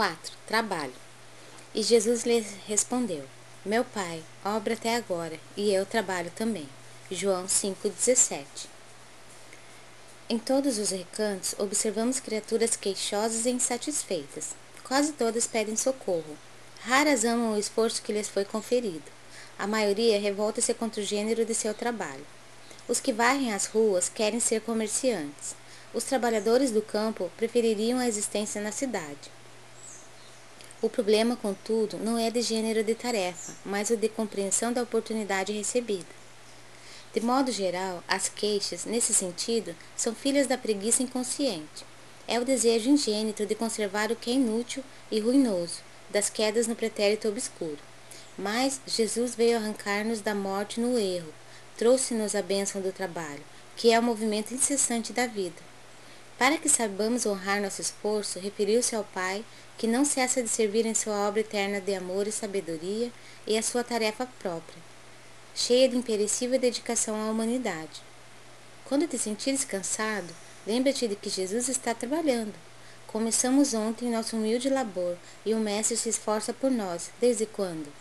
4. Trabalho. E Jesus lhe respondeu: Meu pai, obra até agora, e eu trabalho também. João 5,17 Em todos os recantos, observamos criaturas queixosas e insatisfeitas. Quase todas pedem socorro. Raras amam o esforço que lhes foi conferido. A maioria revolta-se contra o gênero de seu trabalho. Os que varrem as ruas querem ser comerciantes. Os trabalhadores do campo prefeririam a existência na cidade. O problema, contudo, não é de gênero de tarefa, mas o de compreensão da oportunidade recebida. De modo geral, as queixas, nesse sentido, são filhas da preguiça inconsciente. É o desejo ingênito de conservar o que é inútil e ruinoso, das quedas no pretérito obscuro. Mas Jesus veio arrancar-nos da morte no erro, trouxe-nos a bênção do trabalho, que é o movimento incessante da vida. Para que saibamos honrar nosso esforço, referiu-se ao Pai, que não cessa de servir em sua obra eterna de amor e sabedoria, e a sua tarefa própria cheia de imperecível dedicação à humanidade. Quando te sentires cansado, lembra-te de que Jesus está trabalhando. Começamos ontem nosso humilde labor e o Mestre se esforça por nós. Desde quando?